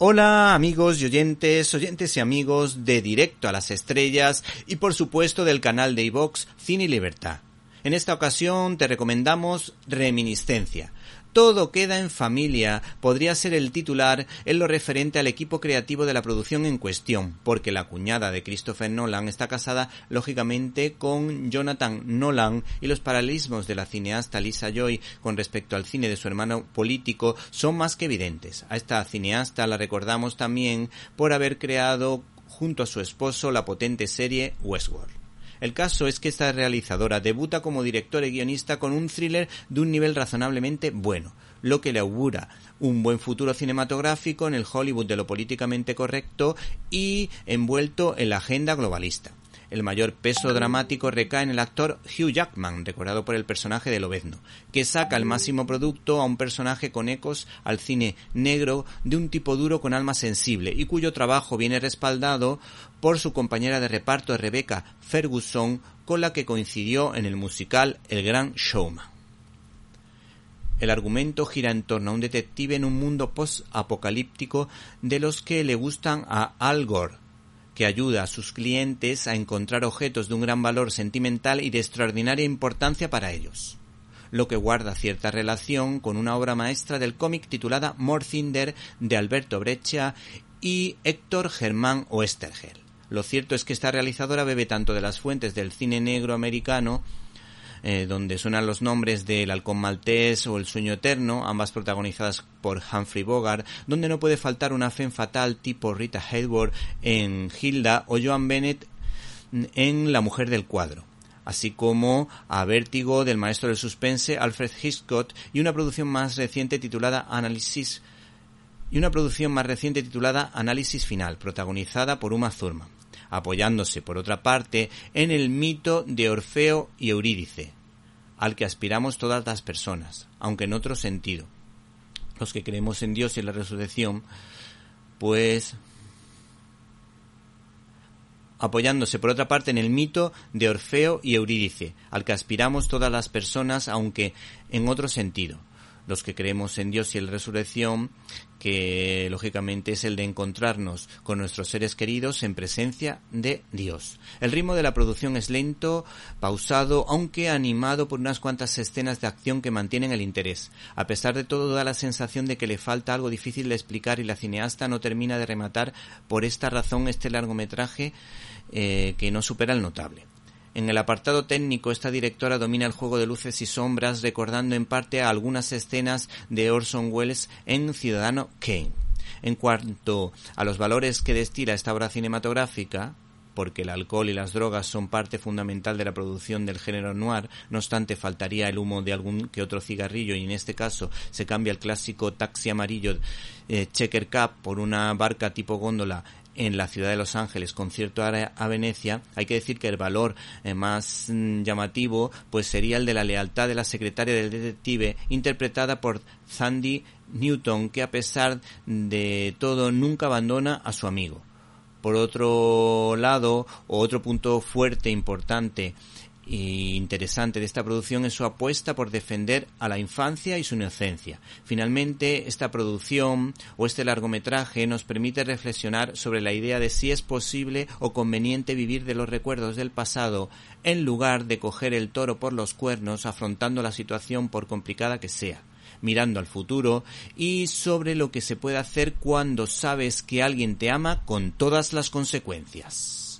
Hola amigos y oyentes, oyentes y amigos de Directo a las Estrellas y por supuesto del canal de iVox Cine y Libertad. En esta ocasión te recomendamos Reminiscencia, todo queda en familia podría ser el titular en lo referente al equipo creativo de la producción en cuestión, porque la cuñada de Christopher Nolan está casada lógicamente con Jonathan Nolan y los paralelismos de la cineasta Lisa Joy con respecto al cine de su hermano político son más que evidentes. A esta cineasta la recordamos también por haber creado junto a su esposo la potente serie Westworld. El caso es que esta realizadora debuta como directora y guionista con un thriller de un nivel razonablemente bueno, lo que le augura un buen futuro cinematográfico en el Hollywood de lo políticamente correcto y envuelto en la agenda globalista. El mayor peso dramático recae en el actor Hugh Jackman, recordado por el personaje de Lobezno, que saca el máximo producto a un personaje con ecos al cine negro de un tipo duro con alma sensible y cuyo trabajo viene respaldado por su compañera de reparto Rebecca Ferguson, con la que coincidió en el musical El Gran Showman. El argumento gira en torno a un detective en un mundo post-apocalíptico de los que le gustan a Al Gore, que ayuda a sus clientes a encontrar objetos de un gran valor sentimental y de extraordinaria importancia para ellos, lo que guarda cierta relación con una obra maestra del cómic titulada Morcinder de Alberto Breccia y Héctor Germán Oestergel. Lo cierto es que esta realizadora bebe tanto de las fuentes del cine negro americano eh, donde suenan los nombres del Halcón Maltés o El Sueño Eterno, ambas protagonizadas por Humphrey Bogart, donde no puede faltar una fe fatal tipo Rita Hayworth en Hilda o Joan Bennett en La Mujer del Cuadro así como a Vértigo del maestro del suspense Alfred Hitchcock y una producción más reciente titulada Análisis y una producción más reciente titulada Análisis Final, protagonizada por Uma Thurman apoyándose, por otra parte, en el mito de Orfeo y Eurídice, al que aspiramos todas las personas, aunque en otro sentido. Los que creemos en Dios y en la resurrección, pues apoyándose por otra parte en el mito de Orfeo y Eurídice, al que aspiramos todas las personas, aunque en otro sentido los que creemos en Dios y en la resurrección, que lógicamente es el de encontrarnos con nuestros seres queridos en presencia de Dios. El ritmo de la producción es lento, pausado, aunque animado por unas cuantas escenas de acción que mantienen el interés. A pesar de todo da la sensación de que le falta algo difícil de explicar y la cineasta no termina de rematar por esta razón este largometraje eh, que no supera el notable. En el apartado técnico, esta directora domina el juego de luces y sombras, recordando en parte a algunas escenas de Orson Welles en Ciudadano Kane. En cuanto a los valores que destila esta obra cinematográfica, porque el alcohol y las drogas son parte fundamental de la producción del género noir, no obstante faltaría el humo de algún que otro cigarrillo y en este caso se cambia el clásico taxi amarillo eh, Checker Cup por una barca tipo góndola en la ciudad de Los Ángeles con cierto a Venecia, hay que decir que el valor eh, más mm, llamativo pues sería el de la lealtad de la secretaria del detective interpretada por Sandy Newton que a pesar de todo nunca abandona a su amigo. Por otro lado, otro punto fuerte, importante interesante de esta producción es su apuesta por defender a la infancia y su inocencia. Finalmente, esta producción o este largometraje nos permite reflexionar sobre la idea de si es posible o conveniente vivir de los recuerdos del pasado en lugar de coger el toro por los cuernos afrontando la situación por complicada que sea mirando al futuro y sobre lo que se puede hacer cuando sabes que alguien te ama con todas las consecuencias.